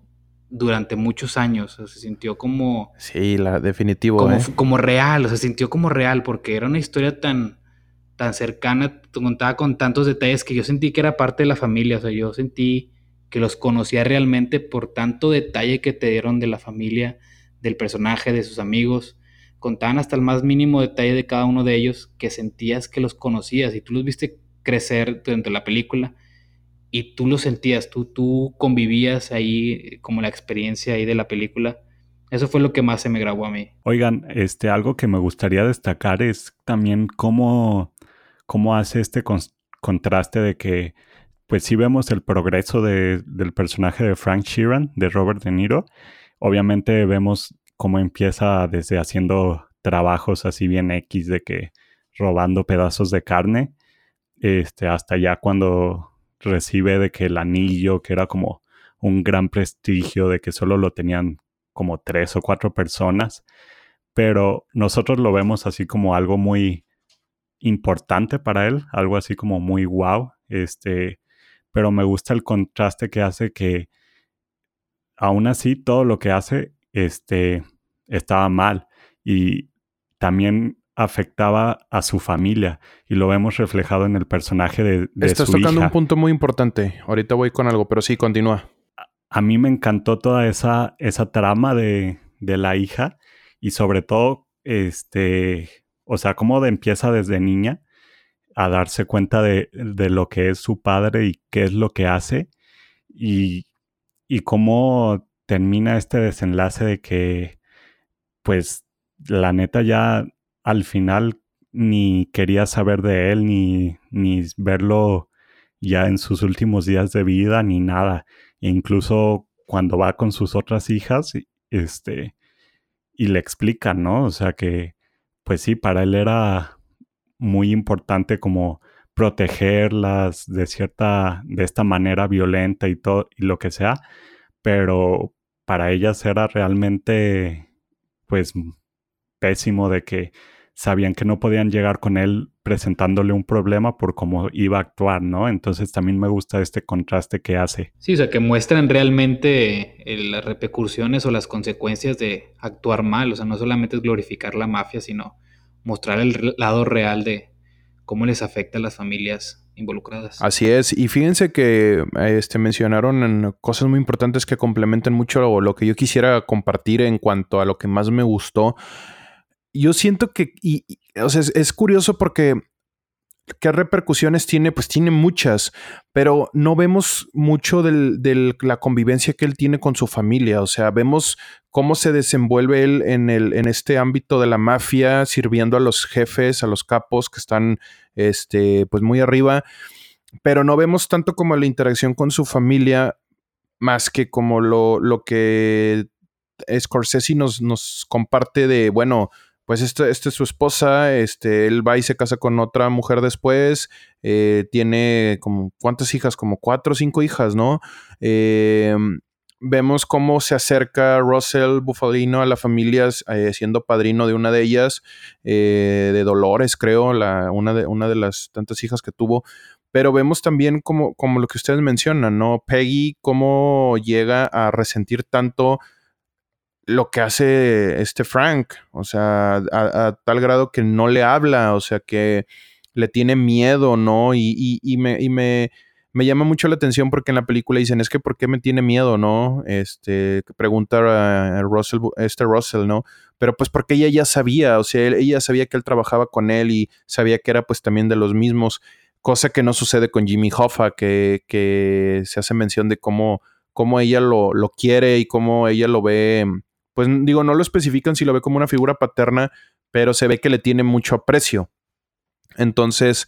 durante muchos años, se sintió como... Sí, la definitivo. Como, ¿eh? como real, o se sintió como real, porque era una historia tan, tan cercana, contaba con tantos detalles que yo sentí que era parte de la familia, o sea, yo sentí que los conocía realmente por tanto detalle que te dieron de la familia, del personaje, de sus amigos, contaban hasta el más mínimo detalle de cada uno de ellos que sentías que los conocías y tú los viste crecer durante la película y tú lo sentías, tú, tú convivías ahí como la experiencia ahí de la película. Eso fue lo que más se me grabó a mí. Oigan, este, algo que me gustaría destacar es también cómo, cómo hace este contraste de que, pues sí vemos el progreso de, del personaje de Frank Sheeran, de Robert De Niro. Obviamente vemos cómo empieza desde haciendo trabajos así bien X de que robando pedazos de carne, este, hasta ya cuando recibe de que el anillo, que era como un gran prestigio, de que solo lo tenían como tres o cuatro personas, pero nosotros lo vemos así como algo muy importante para él, algo así como muy wow, este, pero me gusta el contraste que hace que aún así todo lo que hace, este, estaba mal y también afectaba a su familia y lo vemos reflejado en el personaje de, de Estás tocando un punto muy importante. Ahorita voy con algo, pero sí, continúa. A, mí me encantó toda esa, esa trama de, de, la hija y sobre todo, este, o sea, cómo empieza desde niña a darse cuenta de, de, lo que es su padre y qué es lo que hace y, y cómo termina este desenlace de que, pues, la neta ya al final ni quería saber de él, ni, ni verlo ya en sus últimos días de vida, ni nada. E incluso cuando va con sus otras hijas, este, y le explica, ¿no? O sea que, pues sí, para él era muy importante como protegerlas de cierta, de esta manera violenta y todo, y lo que sea, pero para ellas era realmente, pues, pésimo de que sabían que no podían llegar con él presentándole un problema por cómo iba a actuar, ¿no? Entonces también me gusta este contraste que hace. Sí, o sea, que muestran realmente las repercusiones o las consecuencias de actuar mal, o sea, no solamente es glorificar la mafia, sino mostrar el lado real de cómo les afecta a las familias involucradas. Así es, y fíjense que este, mencionaron cosas muy importantes que complementan mucho lo que yo quisiera compartir en cuanto a lo que más me gustó yo siento que, y, o sea, es, curioso porque ¿qué repercusiones tiene? Pues tiene muchas, pero no vemos mucho de la convivencia que él tiene con su familia. O sea, vemos cómo se desenvuelve él en, el, en este ámbito de la mafia, sirviendo a los jefes, a los capos que están, este, pues muy arriba, pero no vemos tanto como la interacción con su familia, más que como lo, lo que Scorsese nos, nos comparte de, bueno, pues esta, es su esposa, este, él va y se casa con otra mujer después, eh, tiene como, ¿cuántas hijas? Como cuatro o cinco hijas, ¿no? Eh, vemos cómo se acerca Russell Bufalino a la familia eh, siendo padrino de una de ellas, de Dolores, creo, la, una, de, una de las tantas hijas que tuvo. Pero vemos también como, como lo que ustedes mencionan, ¿no? Peggy, cómo llega a resentir tanto lo que hace este Frank, o sea, a, tal grado que no le habla, o sea, que le tiene miedo, ¿no? Y, y, me, y me, me, llama mucho la atención porque en la película dicen, es que ¿por qué me tiene miedo, no? Este, pregunta a Russell, este Russell, ¿no? Pero pues porque ella ya sabía, o sea, ella sabía que él trabajaba con él y sabía que era pues también de los mismos, cosa que no sucede con Jimmy Hoffa, que, que se hace mención de cómo, cómo ella lo, lo quiere y cómo ella lo ve pues digo, no lo especifican si lo ve como una figura paterna, pero se ve que le tiene mucho aprecio. Entonces,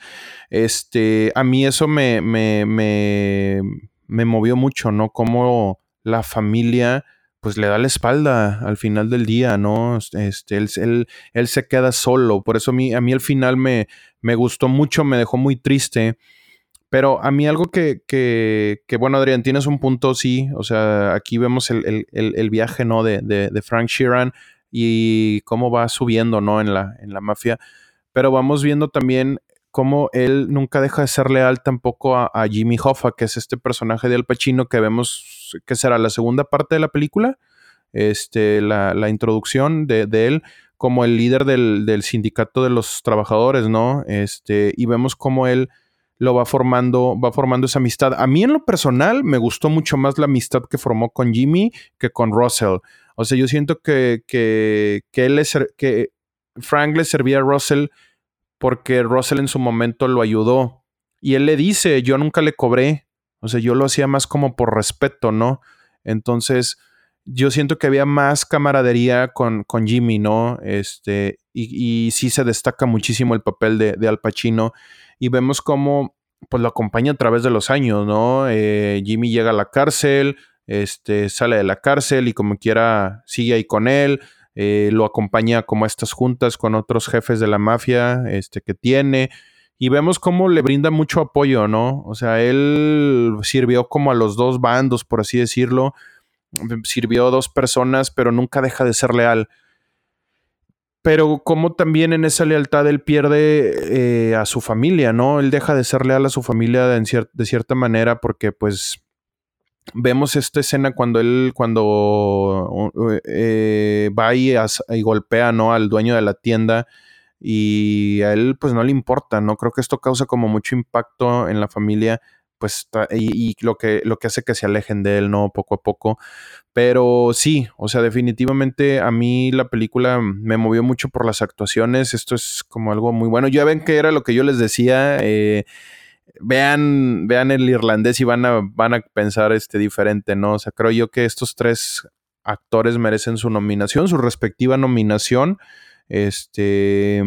este, a mí eso me, me, me, me movió mucho, ¿no? Como la familia, pues le da la espalda al final del día, ¿no? Este, él, él, él se queda solo. Por eso a mí, a mí al final me, me gustó mucho, me dejó muy triste pero a mí algo que, que, que, bueno, Adrián, tienes un punto, sí. O sea, aquí vemos el, el, el viaje, ¿no? De, de, de, Frank Sheeran y cómo va subiendo, ¿no? En la, en la mafia. Pero vamos viendo también cómo él nunca deja de ser leal tampoco a, Jimmy Hoffa, que es este personaje de Al Pacino que vemos que será la segunda parte de la película, este, la, introducción de, él como el líder del, del, sindicato de los trabajadores, ¿no? Este, y vemos cómo él lo va formando, va formando esa amistad. A mí en lo personal me gustó mucho más la amistad que formó con Jimmy que con Russell. O sea, yo siento que, que, que él que Frank le servía a Russell porque Russell en su momento lo ayudó. Y él le dice, yo nunca le cobré. O sea, yo lo hacía más como por respeto, ¿no? Entonces, yo siento que había más camaradería con, con Jimmy, ¿no? Este, y, sí se destaca muchísimo el papel de, de Al Pacino. Y vemos cómo pues lo acompaña a través de los años, ¿no? Eh, Jimmy llega a la cárcel, este, sale de la cárcel y como quiera sigue ahí con él. Eh, lo acompaña como a estas juntas con otros jefes de la mafia este, que tiene. Y vemos cómo le brinda mucho apoyo, ¿no? O sea, él sirvió como a los dos bandos, por así decirlo. Sirvió a dos personas, pero nunca deja de ser leal. Pero como también en esa lealtad él pierde eh, a su familia, ¿no? Él deja de ser leal a su familia de, cierta manera porque pues vemos esta escena cuando él, cuando eh, va y, golpea, ¿no? Al dueño de la tienda y a él pues no le importa, ¿no? Creo que esto causa como mucho impacto en la familia, pues, y, lo, que, lo que hace que se alejen de él, ¿no? Poco a poco. Pero sí, o sea, definitivamente a mí la película me movió mucho por las actuaciones, esto es como algo muy bueno. Ya ven que era lo que yo les decía, eh, vean, vean el irlandés y van a, van a pensar este diferente, ¿no? O sea, creo yo que estos tres actores merecen su nominación, su respectiva nominación. Este,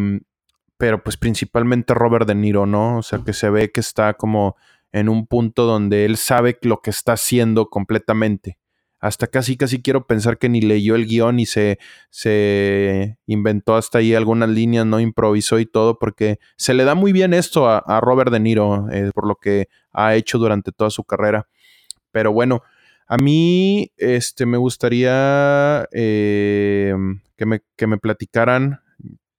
pero pues principalmente Robert De Niro, ¿no? O sea, que se ve que está como en un punto donde él sabe lo que está haciendo completamente hasta casi casi quiero pensar que ni leyó el guion y se, se inventó hasta ahí algunas líneas, no improvisó y todo, porque se le da muy bien esto a, Robert De Niro, eh, por lo que ha hecho durante toda su carrera. Pero bueno, a mí este, me gustaría eh, que, me, que, me, platicaran,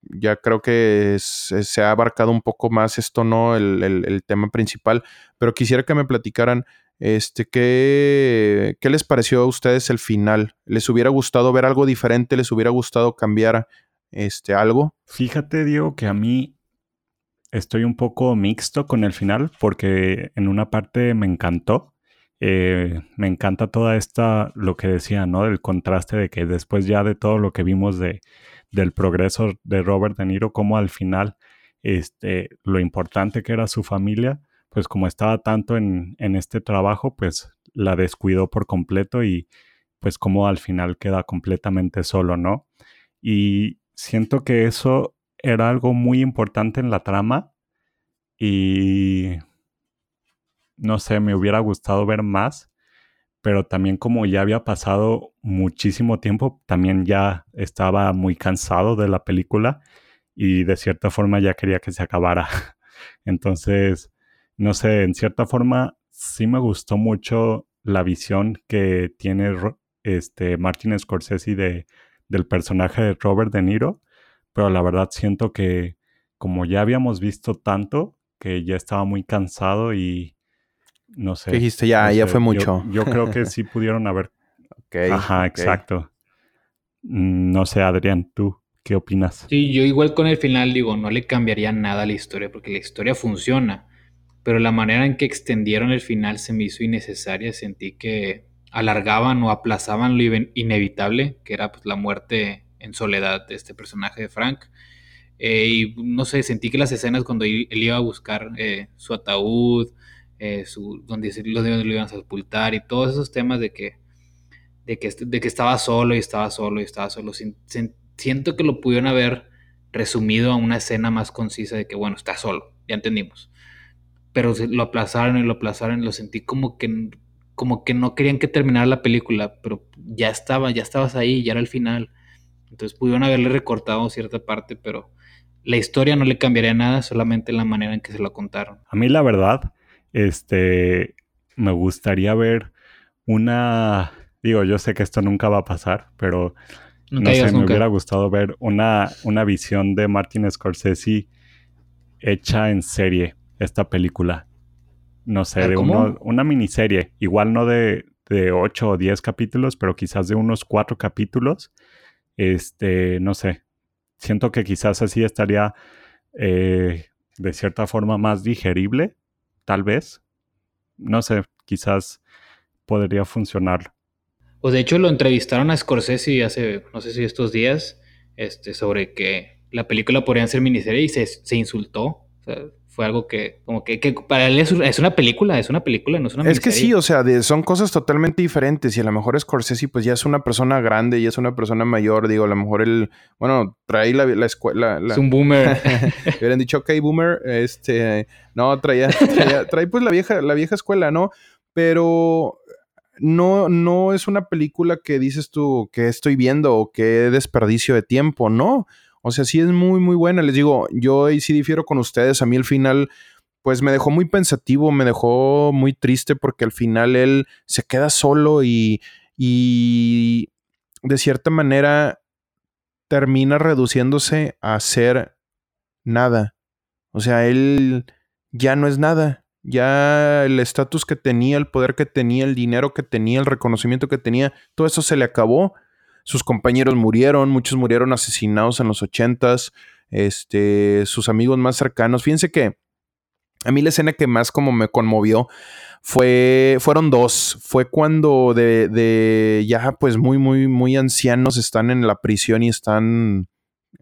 ya creo que se ha abarcado un poco más esto, ¿no? El, el tema principal, pero quisiera que me platicaran este, ¿qué, ¿Qué les pareció a ustedes el final? ¿Les hubiera gustado ver algo diferente? ¿Les hubiera gustado cambiar este, algo? Fíjate, Diego, que a mí estoy un poco mixto con el final porque en una parte me encantó. Eh, me encanta toda esta, lo que decía, ¿no? Del contraste de que después ya de todo lo que vimos de, del progreso de Robert De Niro, como al final, este, lo importante que era su familia, pues como estaba tanto en, este trabajo, pues la descuidó por completo y pues como al final queda completamente solo, ¿no? Y siento que eso era algo muy importante en la trama y no sé, me hubiera gustado ver más, pero también como ya había pasado muchísimo tiempo, también ya estaba muy cansado de la película y de cierta forma ya quería que se acabara. (laughs) Entonces, no sé, en cierta forma sí me gustó mucho la visión que tiene este Martin Scorsese de, del personaje de Robert De Niro, pero la verdad siento que como ya habíamos visto tanto, que ya estaba muy cansado y no sé. dijiste? Ya, ya fue mucho. Yo, creo que sí (laughs) pudieron haber. Ajá, exacto. Mm, no sé, Adrián, ¿tú qué opinas? Sí, yo igual con el final digo, no le cambiaría nada a la historia porque la historia funciona pero la manera en que extendieron el final se me hizo innecesaria. Sentí que alargaban o aplazaban lo inevitable, que era pues, la muerte en soledad de este personaje de Frank. Eh, y no sé, sentí que las escenas cuando él iba a buscar eh, su ataúd, eh, su, donde, lo, iban a sepultar y todos esos temas de que, de que, de que estaba solo y estaba solo y estaba solo. Siento que lo pudieron haber resumido a una escena más concisa de que, bueno, está solo, ya entendimos pero lo aplazaron y lo aplazaron lo sentí como que, como que no querían que terminara la película, pero ya estaba, ya estabas ahí, ya era el final. Entonces pudieron haberle recortado cierta parte, pero la historia no le cambiaría nada, solamente la manera en que se lo contaron. A mí la verdad, este, me gustaría ver una, digo, yo sé que esto nunca va a pasar, pero no sé, me hubiera gustado ver una, una visión de Martin Scorsese hecha en serie esta película. No sé, de una miniserie, igual no de, de 8 o 10 capítulos, pero quizás de unos 4 capítulos. Este, no sé, siento que quizás así estaría eh, de cierta forma más digerible, tal vez. No sé, quizás podría funcionar. Pues de hecho lo entrevistaron a Scorsese hace, no sé si estos días, este, sobre que la película podría ser miniserie y se, se insultó. Fue algo que, como que, para él es, una película, es una película, no es una. Es que sí, o sea, son cosas totalmente diferentes y a lo mejor Scorsese pues ya es una persona grande y es una persona mayor, digo, a lo mejor él, bueno, trae la, la escuela. Es un boomer. (laughs) Hubieran dicho, ok, boomer, este, no, traía, traía, trae pues la vieja, la vieja escuela, ¿no? Pero no, no es una película que dices tú que estoy viendo o que desperdicio de tiempo, no. O sea, sí es muy, muy buena. Les digo, yo ahí sí difiero con ustedes. A mí el final, pues me dejó muy pensativo, me dejó muy triste porque al final él se queda solo y, y de cierta manera termina reduciéndose a ser nada. O sea, él ya no es nada ya el estatus que tenía, el poder que tenía, el dinero que tenía, el reconocimiento que tenía, todo eso se le acabó. Sus compañeros murieron, muchos murieron asesinados en los ochentas, este, sus amigos más cercanos. Fíjense que a mí la escena que más como me conmovió fue, fueron dos. Fue cuando de, de ya pues muy, muy, muy ancianos están en la prisión y están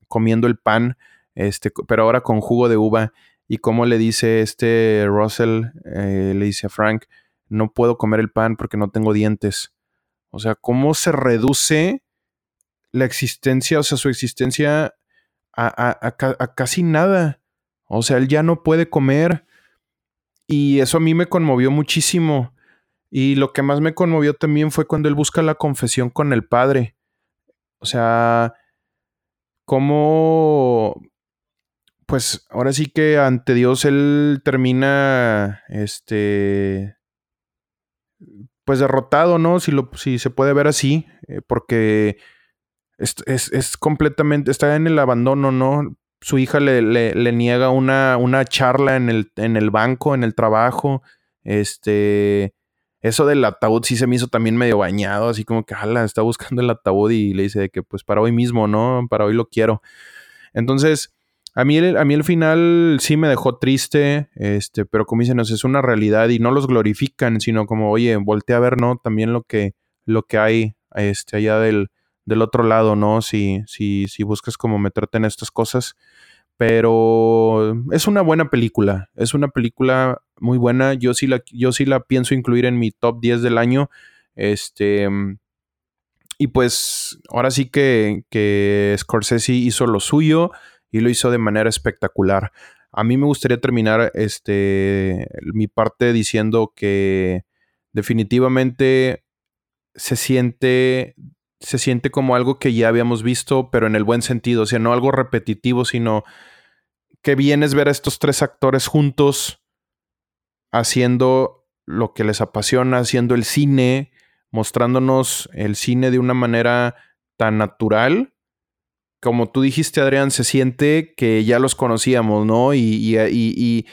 comiendo el pan, este, pero ahora con jugo de uva y cómo le dice este Russell, eh, le dice a Frank, no puedo comer el pan porque no tengo dientes. O sea, cómo se reduce la existencia, o sea, su existencia a, casi nada. O sea, él ya no puede comer. Y eso a mí me conmovió muchísimo. Y lo que más me conmovió también fue cuando él busca la confesión con el padre. O sea, cómo pues ahora sí que ante Dios él termina, este, pues derrotado, ¿no? Si, lo, si se puede ver así, eh, porque es, es, completamente, está en el abandono, ¿no? Su hija le, le, niega una, una charla en el, en el banco, en el trabajo, este... Eso del ataúd sí se me hizo también medio bañado, así como que, ala, está buscando el ataúd y le dice que pues para hoy mismo, ¿no? Para hoy lo quiero. Entonces, a mí, el, a mí el final sí me dejó triste, este, pero como dicen, es una realidad y no los glorifican, sino como, oye, voltea a ver, ¿no? También lo que, lo que hay este, allá del, del otro lado, ¿no? Si, si, si buscas como meterte en estas cosas. Pero es una buena película, es una película muy buena. Yo sí la, yo sí la pienso incluir en mi top 10 del año. Este. Y pues ahora sí que, que Scorsese hizo lo suyo y lo hizo de manera espectacular. A mí me gustaría terminar este, mi parte diciendo que definitivamente se siente, se siente como algo que ya habíamos visto, pero en el buen sentido, o sea, no algo repetitivo, sino que bien es ver a estos tres actores juntos haciendo lo que les apasiona, haciendo el cine, mostrándonos el cine de una manera tan natural como tú dijiste, Adrián, se siente que ya los conocíamos, ¿no? Y, y, y,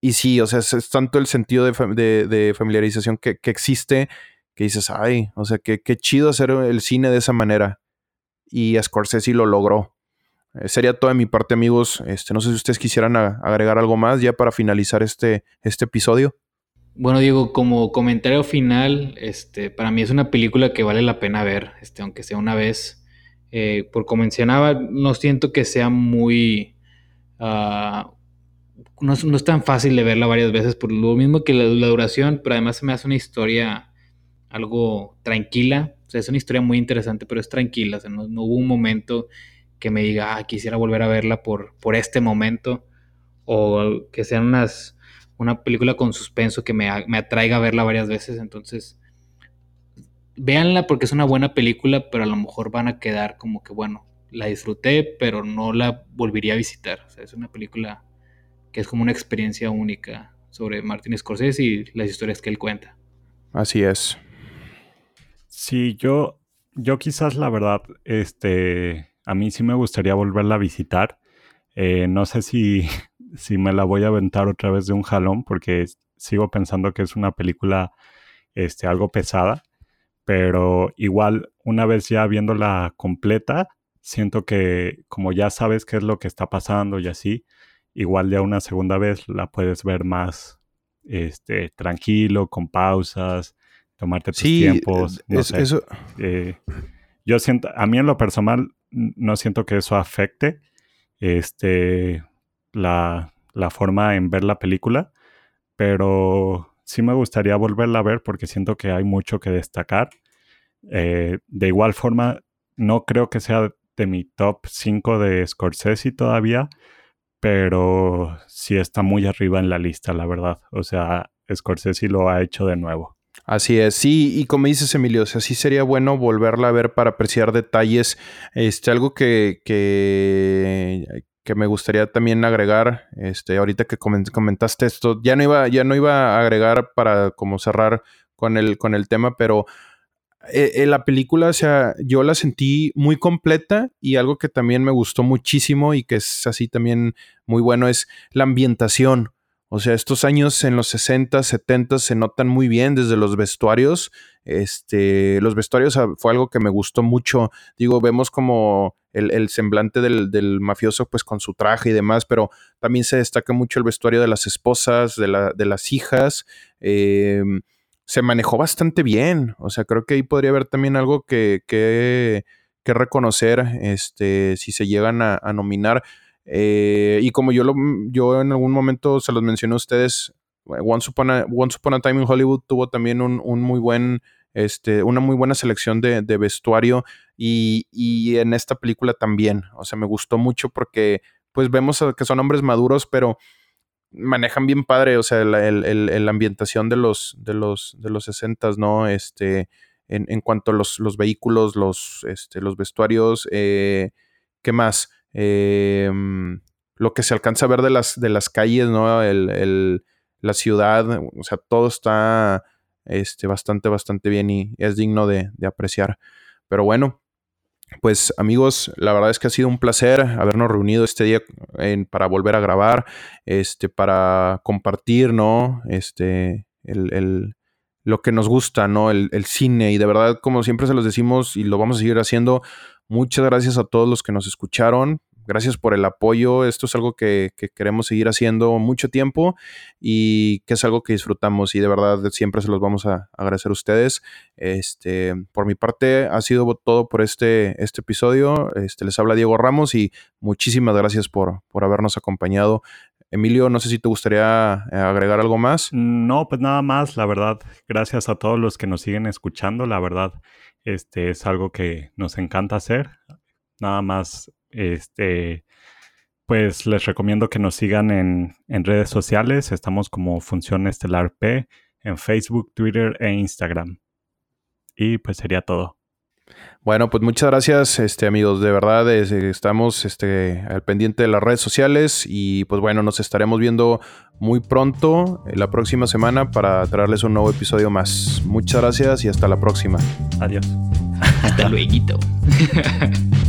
y sí, o sea, es, tanto el sentido de, de, familiarización que, que, existe que dices, ay, o sea, qué chido hacer el cine de esa manera. Y Scorsese lo logró. Eh, sería todo de mi parte, amigos. Este, no sé si ustedes quisieran agregar algo más ya para finalizar este, este episodio. Bueno, Diego, como comentario final, este, para mí es una película que vale la pena ver, este, aunque sea una vez. Eh, por como mencionaba, no siento que sea muy... Ah, no, es tan fácil de verla varias veces por lo mismo que la, duración, pero además se me hace una historia algo tranquila. O sea, es una historia muy interesante, pero es tranquila. O sea, no, hubo un momento que me diga, ah, quisiera volver a verla por, por este momento. O que sea unas, una película con suspenso que me, me atraiga a verla varias veces. Entonces, véanla porque es una buena película, pero a lo mejor van a quedar como que, bueno, la disfruté, pero no la volvería a visitar. O sea, es una película que es como una experiencia única sobre Martin Scorsese y las historias que él cuenta. Así es. Sí, yo, yo quizás la verdad, este, a mí sí me gustaría volverla a visitar. Eh, no sé si (laughs) si me la voy a aventar otra vez de un jalón, porque sigo pensando que es una película este, algo pesada, pero igual una vez ya viéndola completa, siento que como ya sabes qué es lo que está pasando y así, igual ya una segunda vez la puedes ver más este, tranquilo, con pausas, tomarte tus tiempos. No sé. Eso... Eh, yo siento, a mí en lo personal, no siento que eso afecte este, la, la forma en ver la película, pero sí me gustaría volverla a ver porque siento que hay mucho que destacar. Eh, de igual forma, no creo que sea de mi top 5 de Scorsese todavía, pero sí está muy arriba en la lista, la verdad. O sea, Scorsese lo ha hecho de nuevo. Así es, sí, y como dices Emilio, o sí sería bueno volverla a ver para apreciar detalles. Este, algo que, que, que me gustaría también agregar, este, ahorita que comentaste esto, ya no iba, ya no iba a agregar para como cerrar con el, con el tema, pero eh, la película, o sea, yo la sentí muy completa y algo que también me gustó muchísimo y que es así también muy bueno es la ambientación. O sea, estos años en los 60, 70 se notan muy bien desde los vestuarios. Este, los vestuarios ah, fue algo que me gustó mucho. Digo, vemos como el, semblante del, mafioso, pues con su traje y demás, pero también se destaca mucho el vestuario de las esposas, de, las hijas. Em, se manejó bastante bien. O sea, creo que ahí podría haber también algo que, que, reconocer, este, si se llegan a nominar. Eh, y como yo, lo, yo en algún momento se los mencioné a ustedes, Once Upon a, Once Time in Hollywood tuvo también un, muy buen, este, una muy buena selección de, vestuario y, y, en esta película también. O sea, me gustó mucho porque pues vemos que son hombres maduros, pero manejan bien padre, o sea, la, el, ambientación de los, de los, de los 60 ¿no? Este, en, en, cuanto a los, los vehículos, los, este, los vestuarios, eh, ¿qué más? Em, lo que se alcanza a ver de las, de las calles, ¿no? El, la ciudad, o sea, todo está este, bastante, bastante bien y es digno de, apreciar. Pero bueno, pues amigos, la verdad es que ha sido un placer habernos reunido este día para volver a grabar, este, para compartir, ¿no? Este, el, lo que nos gusta, ¿no? El, el, cine. Y de verdad, como siempre se los decimos y lo vamos a seguir haciendo, Muchas gracias a todos los que nos escucharon. Gracias por el apoyo. Esto es algo que, queremos seguir haciendo mucho tiempo y que es algo que disfrutamos y de verdad siempre se los vamos a agradecer a ustedes. Este, por mi parte ha sido todo por este, este episodio. Este, les habla Diego Ramos y muchísimas gracias por, por habernos acompañado. Emilio, no sé si te gustaría eh, agregar algo más. No, pues nada más, la verdad. Gracias a todos los que nos siguen escuchando, la verdad. Este es algo que nos encanta hacer. Nada más, este, pues les recomiendo que nos sigan en, en redes sociales. Estamos como Función Estelar P en Facebook, Twitter e Instagram. Y pues sería todo. Bueno, pues muchas gracias, este, amigos. De verdad, estamos este, al pendiente de las redes sociales y pues bueno, nos estaremos viendo muy pronto, eh, la próxima semana, para traerles un nuevo episodio más. Muchas gracias y hasta la próxima. Adiós. Hasta luego. (laughs)